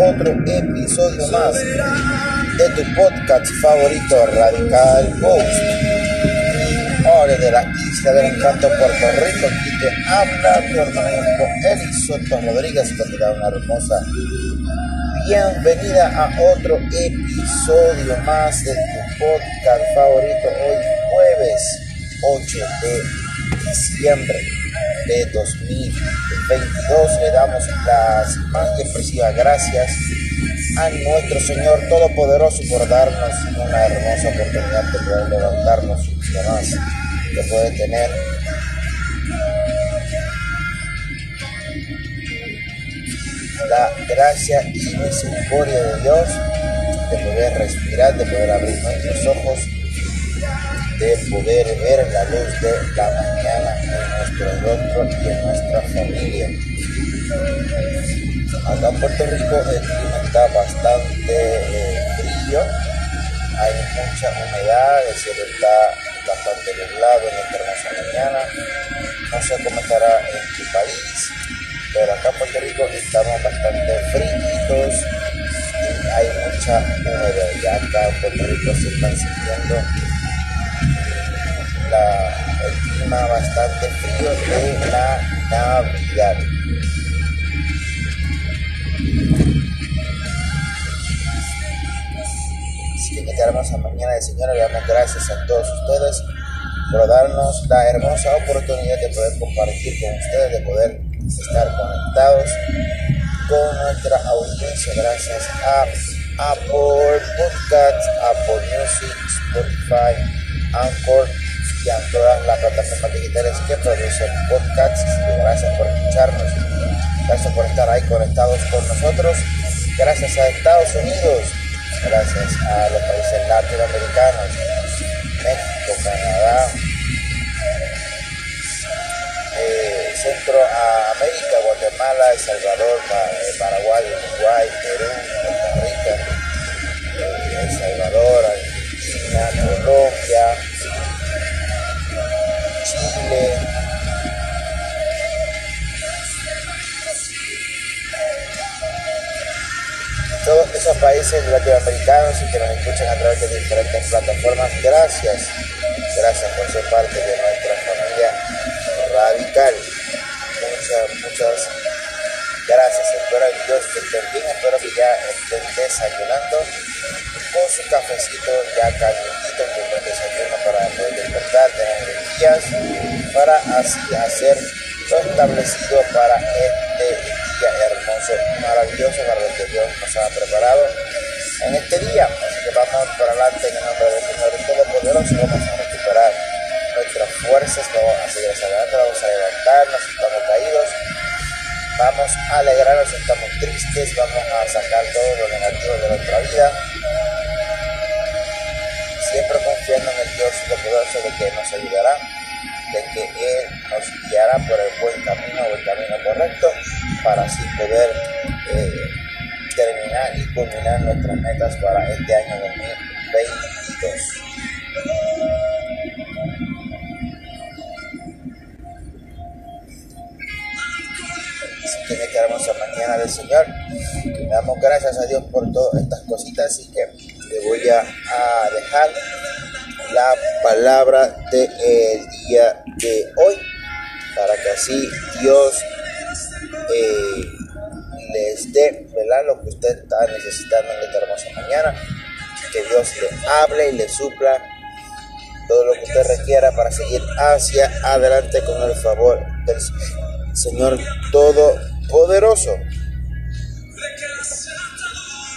otro episodio más de tu podcast favorito Radical Post. De la isla del encanto Puerto Rico, aquí te habla tu hermano Eli Soto Rodríguez, que te da una hermosa bienvenida a otro episodio más de tu podcast favorito hoy jueves 8 de diciembre de 2022 le damos las más expresivas gracias a nuestro Señor Todopoderoso por darnos una hermosa oportunidad de poder levantarnos un día más que puede tener la gracia y misericordia de Dios de poder respirar, de poder abrir nuestros ojos, de poder ver la luz de la mañana en nuestro rostro y en nuestra familia. Acá en Puerto Rico el clima está bastante eh, frío, hay mucha humedad, el cielo está bastante nublado en esta hermosa mañana. No sé cómo estará en tu país, pero acá en Puerto Rico estamos bastante fríos y hay mucha humedad. Ya acá en Puerto Rico se están sintiendo la, el clima bastante frío de la Navidad. Hermosa mañana de Señor. Le damos gracias a todos ustedes por darnos la hermosa oportunidad de poder compartir con ustedes, de poder estar conectados con nuestra audiencia. Gracias a Apple Podcasts, Apple Music, Spotify, Anchor y a todas las plataformas digitales que producen podcasts. Gracias por escucharnos, gracias por estar ahí conectados con nosotros, gracias a Estados Unidos, gracias a los países latinoamericanos, México, Canadá, eh, Centroamérica, Guatemala, El Salvador, eh, Paraguay, Uruguay, Perú, Costa Rica, eh, El Salvador, Argentina, Colombia, Chile, todos esos países latinoamericanos y que nos escuchan a través de diferentes plataformas. Gracias, gracias por ser parte de nuestra familia radical. Muchas, muchas gracias. Espero en Dios que estén bien, espero que ya estén desayunando con su cafecito ya calientito, un buen desayuno para poder despertar, tener energías, para así hacer lo establecido para este día hermoso, maravilloso, para lo que Dios nos ha preparado en este día. Así que vamos para adelante en el nombre del Señor Todopoderoso, vamos a recuperar nuestras fuerzas, vamos a seguir hacia adelante, vamos a levantarnos, si estamos caídos, vamos a alegrarnos. Estamos tristes, vamos a sacar todo lo negativo de nuestra vida, siempre confiando en el Dios Todopoderoso de que nos ayudará, de que Él nos guiará por el buen camino o el camino correcto para así poder eh, terminar y culminar nuestras metas para este año 2022. Así que hermosa mañana del Señor, le damos gracias a Dios por todas estas cositas y que le voy a, a dejar la palabra del día de hoy para que así Dios eh, les dé ¿verdad? lo que usted está necesitando en esta hermosa mañana que Dios le hable y le supla todo lo que usted requiera para seguir hacia adelante con el favor del Señor Todopoderoso.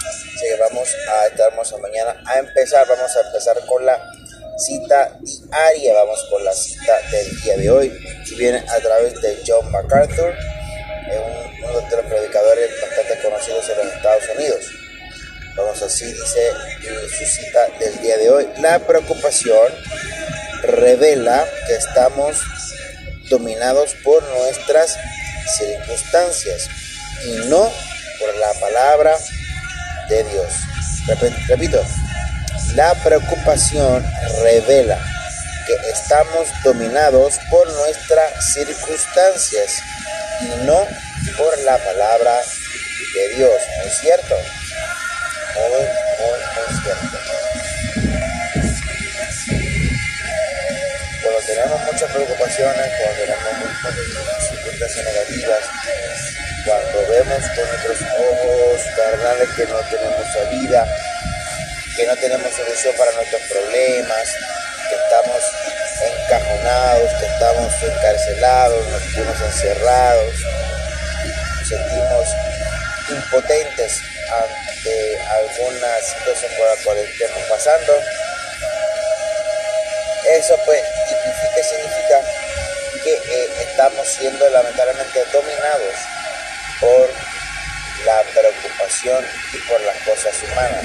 Así que vamos a esta hermosa mañana a empezar. Vamos a empezar con la cita diaria. Vamos con la cita del día de hoy. Que viene a través de John MacArthur, es un- uno de los predicadores bastante conocidos en los Estados Unidos. Vamos así, dice su cita del día de hoy. La preocupación revela que estamos dominados por nuestras circunstancias y no por la palabra de Dios. Repito, la preocupación revela que estamos dominados por nuestras circunstancias y no por la palabra de Dios. ¿No es cierto? Muy, muy, muy cierto. Cuando tenemos muchas preocupaciones, cuando tenemos muchas circunstancias negativas, cuando vemos con nuestros ojos carnales que no tenemos salida, que no tenemos solución para nuestros problemas, que estamos encajonados, que estamos encarcelados, nos sentimos encerrados, nos sentimos impotentes ante alguna situación por la cual estemos pasando. Eso pues significa, significa que eh, estamos siendo lamentablemente dominados por la preocupación y por las cosas humanas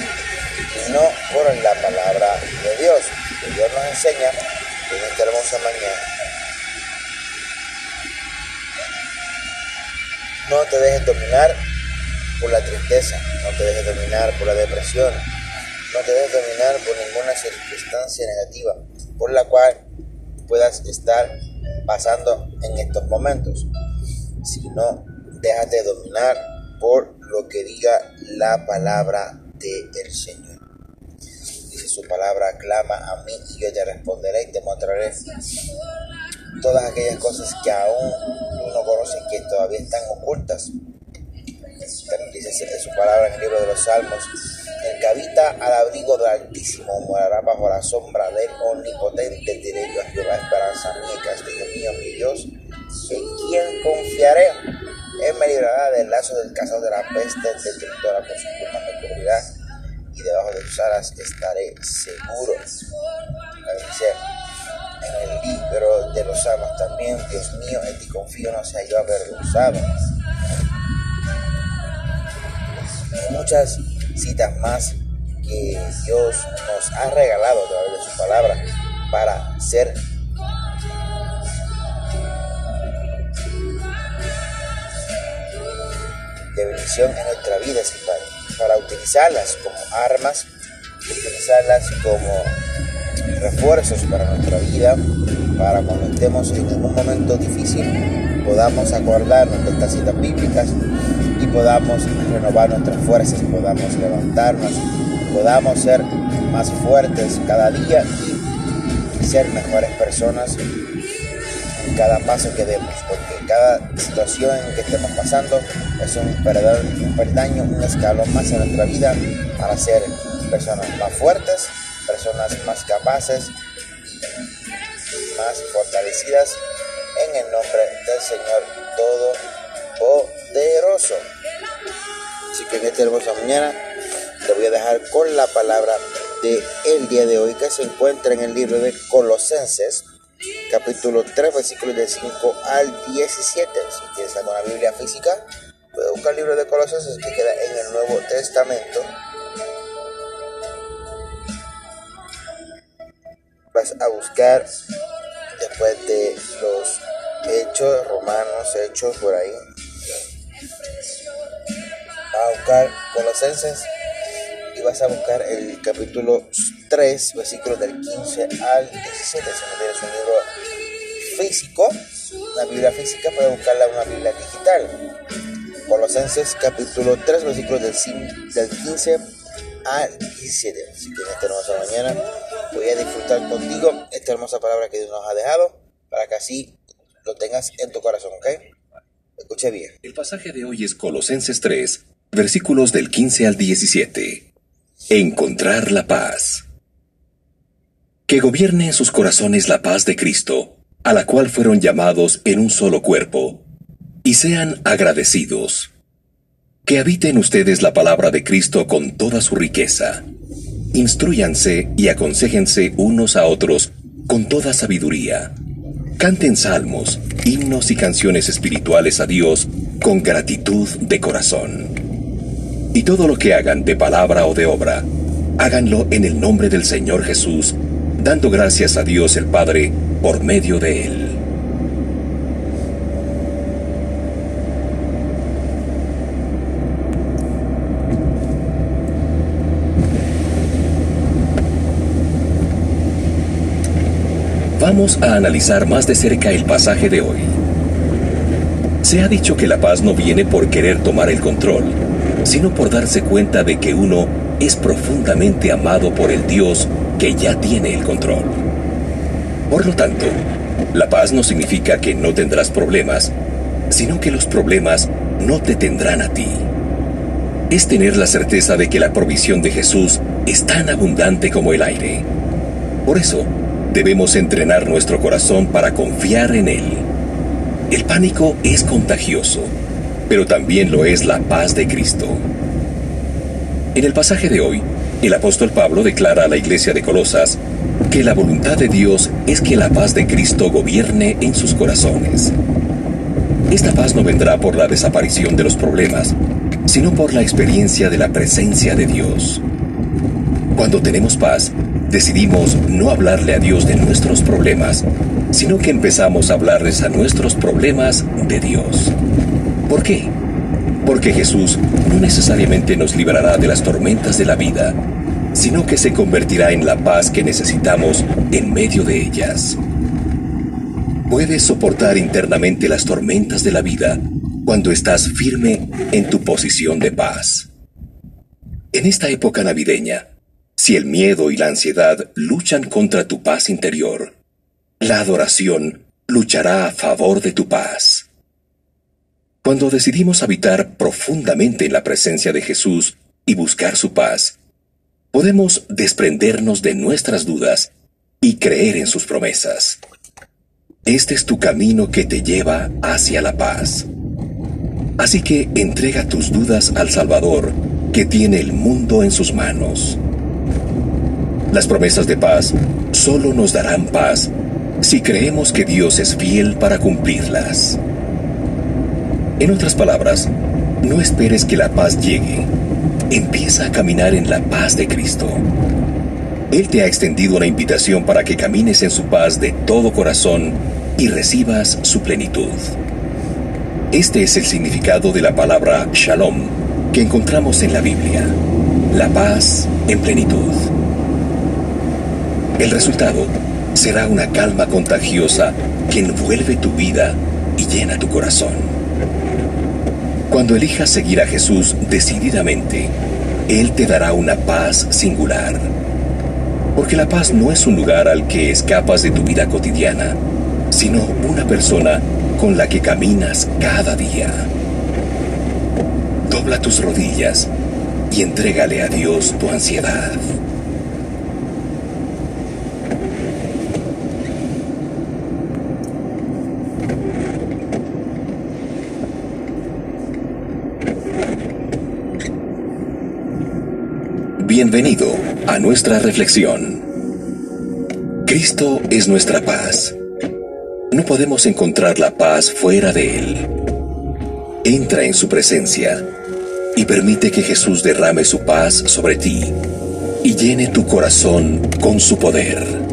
y no por la palabra de Dios. Dios nos enseña en esta hermosa mañana. No te dejes dominar por la tristeza, no te dejes dominar por la depresión, no te dejes dominar por ninguna circunstancia negativa por la cual puedas estar pasando en estos momentos, sino déjate dominar por lo que diga la palabra del Señor su palabra, clama a mí y yo te responderé y te mostraré todas aquellas cosas que aún no conoces que todavía están ocultas. También dice en su palabra en el libro de los Salmos, el que habita al abrigo del Altísimo morará bajo la sombra del Omnipotente, diré yo a Jehová, esperanza mía, castillo mío, mi Dios, en quien confiaré. Él me librará del lazo del caso de la peste, destructora por su pluma me cubrirá y debajo de tus alas estaré seguro. En el libro de los salmos también, Dios mío, en ti confío, no sea yo avergonzado. Muchas citas más que Dios nos ha regalado a través de su palabra para ser de bendición en nuestra vida, sin Padre para utilizarlas como armas, utilizarlas como refuerzos para nuestra vida, para cuando estemos en algún momento difícil podamos acordarnos de estas citas bíblicas y podamos renovar nuestras fuerzas, podamos levantarnos, podamos ser más fuertes cada día y ser mejores personas cada paso que demos, porque cada situación que estemos pasando es un, un peldaño, un escalón más en nuestra vida para ser personas más fuertes, personas más capaces más fortalecidas en el nombre del Señor Todopoderoso. Así que en esta hermosa mañana te voy a dejar con la palabra de el día de hoy que se encuentra en el libro de Colosenses capítulo 3, versículos del 5 al 17. Si quieres alguna Biblia física, puedes buscar el libro de Colosenses que queda en el Nuevo Testamento. Vas a buscar después de los hechos, romanos, hechos por ahí. Vas a buscar Colosenses y vas a buscar el capítulo 3, versículos del 15 al 17. Si no tienes un libro físico, una Biblia física, puedes buscarla en una Biblia digital. Colosenses capítulo 3, versículos del, 15 al 17. Así que en esta hermosa mañana voy a disfrutar contigo esta hermosa palabra que Dios nos ha dejado para que así lo tengas en tu corazón, ¿ok? Escuche bien. El pasaje de hoy es Colosenses 3, versículos del 15 al 17. Encontrar la paz. Que gobierne en sus corazones la paz de Cristo, a la cual fueron llamados en un solo cuerpo, y sean agradecidos. Que habite en ustedes la palabra de Cristo con toda su riqueza. Instruyanse y aconsejense unos a otros con toda sabiduría. Canten salmos, himnos y canciones espirituales a Dios con gratitud de corazón. Y todo lo que hagan de palabra o de obra, háganlo en el nombre del Señor Jesús, dando gracias a Dios el Padre por medio de él. Vamos a analizar más de cerca el pasaje de hoy. Se ha dicho que la paz no viene por querer tomar el control, sino por darse cuenta de que uno es profundamente amado por el Dios que ya tiene el control. Por lo tanto, la paz no significa que no tendrás problemas, sino que los problemas no te tendrán a ti. Es tener la certeza de que la provisión de Jesús es tan abundante como el aire. Por eso, debemos entrenar nuestro corazón para confiar en Él. El pánico es contagioso, pero también lo es la paz de Cristo. En el pasaje de hoy, el apóstol Pablo declara a la iglesia de Colosas que la voluntad de Dios es que la paz de Cristo gobierne en sus corazones. Esta paz no vendrá por la desaparición de los problemas, sino por la experiencia de la presencia de Dios. Cuando tenemos paz, decidimos no hablarle a Dios de nuestros problemas, sino que empezamos a hablarles a nuestros problemas de Dios. ¿Por qué? Porque Jesús no necesariamente nos librará de las tormentas de la vida, sino que se convertirá en la paz que necesitamos en medio de ellas. Puedes soportar internamente las tormentas de la vida cuando estás firme en tu posición de paz. En esta época navideña, si el miedo y la ansiedad luchan contra tu paz interior, la adoración luchará a favor de tu paz. Cuando decidimos habitar profundamente en la presencia de Jesús y buscar su paz, podemos desprendernos de nuestras dudas y creer en sus promesas. Este es tu camino que te lleva hacia la paz. Así que entrega tus dudas al Salvador, que tiene el mundo en sus manos. Las promesas de paz solo nos darán paz si creemos que Dios es fiel para cumplirlas. En otras palabras, no esperes que la paz llegue. Empieza a caminar en la paz de Cristo. Él te ha extendido una invitación para que camines en su paz de todo corazón y recibas su plenitud. Este es el significado de la palabra shalom que encontramos en la Biblia. La paz en plenitud. El resultado será una calma contagiosa que envuelve tu vida y llena tu corazón. Cuando elijas seguir a Jesús decididamente, Él te dará una paz singular. Porque la paz no es un lugar al que escapas de tu vida cotidiana, sino una persona con la que caminas cada día. Dobla tus rodillas y entrégale a Dios tu ansiedad. Bienvenido a nuestra reflexión. Cristo es nuestra paz. No podemos encontrar la paz fuera de Él. Entra en su presencia y permite que Jesús derrame su paz sobre ti y llene tu corazón con su poder.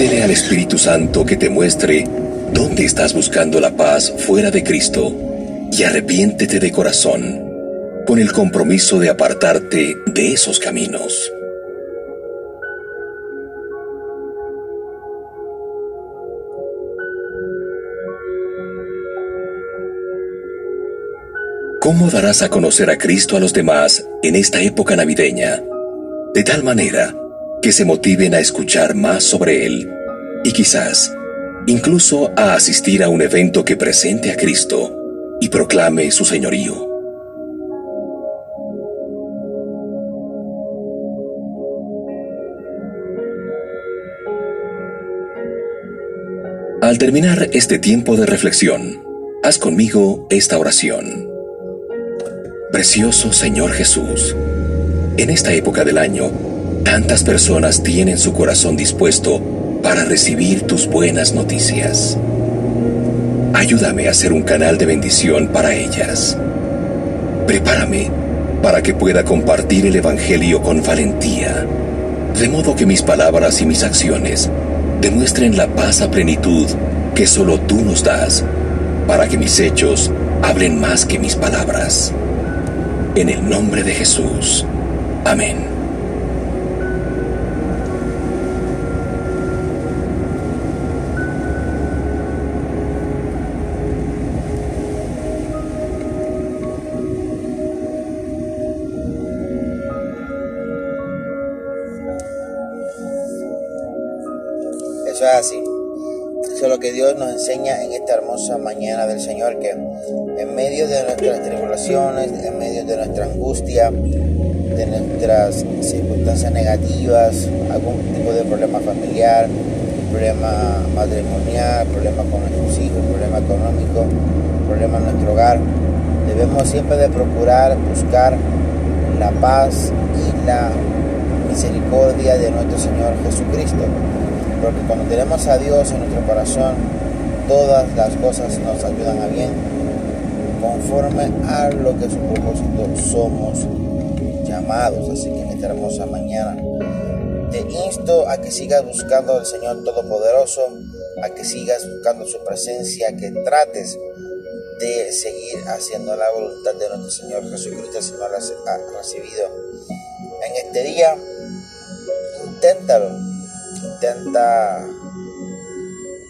Pídele al Espíritu Santo que te muestre dónde estás buscando la paz fuera de Cristo y arrepiéntete de corazón con el compromiso de apartarte de esos caminos. ¿Cómo darás a conocer a Cristo a los demás en esta época navideña? De tal manera que se motiven a escuchar más sobre Él y quizás incluso a asistir a un evento que presente a Cristo y proclame su señorío. Al terminar este tiempo de reflexión, haz conmigo esta oración. Precioso Señor Jesús, en esta época del año, tantas personas tienen su corazón dispuesto para recibir tus buenas noticias. ayúdame a ser un canal de bendición para ellas. Prepárame para que pueda compartir el Evangelio con valentía, de modo que mis palabras y mis acciones demuestren la paz a plenitud que solo tú nos das, para que mis hechos hablen más que mis palabras. En el nombre de Jesús. Amén. Que Dios nos enseña en esta hermosa mañana del Señor, que en medio de nuestras tribulaciones, en medio de nuestra angustia, de nuestras circunstancias negativas, algún tipo de problema familiar, problema matrimonial, problema con nuestros hijos, problema económico, problema en nuestro hogar, debemos siempre de procurar buscar la paz y la misericordia de nuestro Señor Jesucristo porque cuando tenemos a Dios en nuestro corazón, todas las cosas nos ayudan a bien, conforme a lo que su propósito somos llamados. Así que en esta hermosa mañana te insto a que sigas buscando al Señor Todopoderoso, a que sigas buscando su presencia, que trates de seguir haciendo la voluntad de nuestro Señor Jesucristo si no la has recibido. En este día, inténtalo Intenta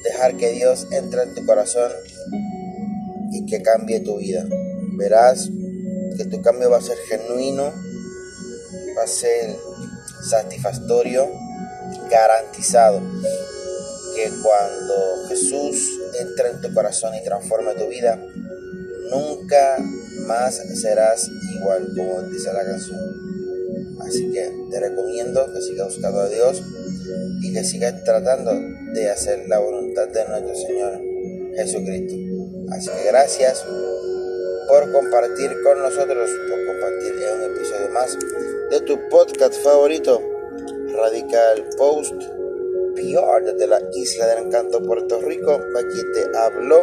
dejar que Dios entre en tu corazón y que cambie tu vida. Verás que tu cambio va a ser genuino, va a ser satisfactorio, garantizado. Que cuando Jesús entre en tu corazón y transforme tu vida, nunca más serás igual, como dice la canción. Así que te recomiendo que sigas buscando a Dios y que sigas tratando de hacer la voluntad de nuestro Señor Jesucristo. Así que gracias por compartir con nosotros, por compartir en un episodio más de tu podcast favorito, Radical Post PR desde la Isla del Encanto, Puerto Rico. Aquí te habló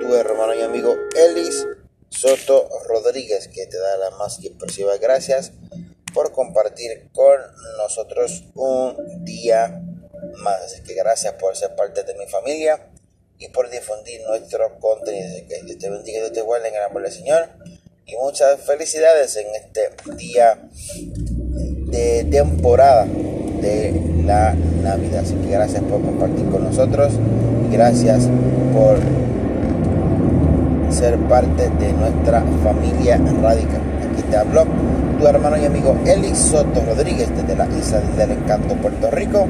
tu hermano y amigo Elis Soto Rodríguez, que te da las más expresivas gracias por compartir con nosotros un día más. Así que gracias por ser parte de mi familia y por difundir nuestro contenido. Que Dios te bendiga Dios te guarde en el amor del Señor. Y muchas felicidades en este día de temporada de la Navidad. Así que gracias por compartir con nosotros. Gracias por ser parte de nuestra familia radical. Aquí te hablo tu hermano y amigo Eli Soto Rodríguez desde la Isla del Encanto, Puerto Rico,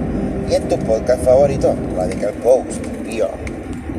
y en tu podcast favorito, Radical Post.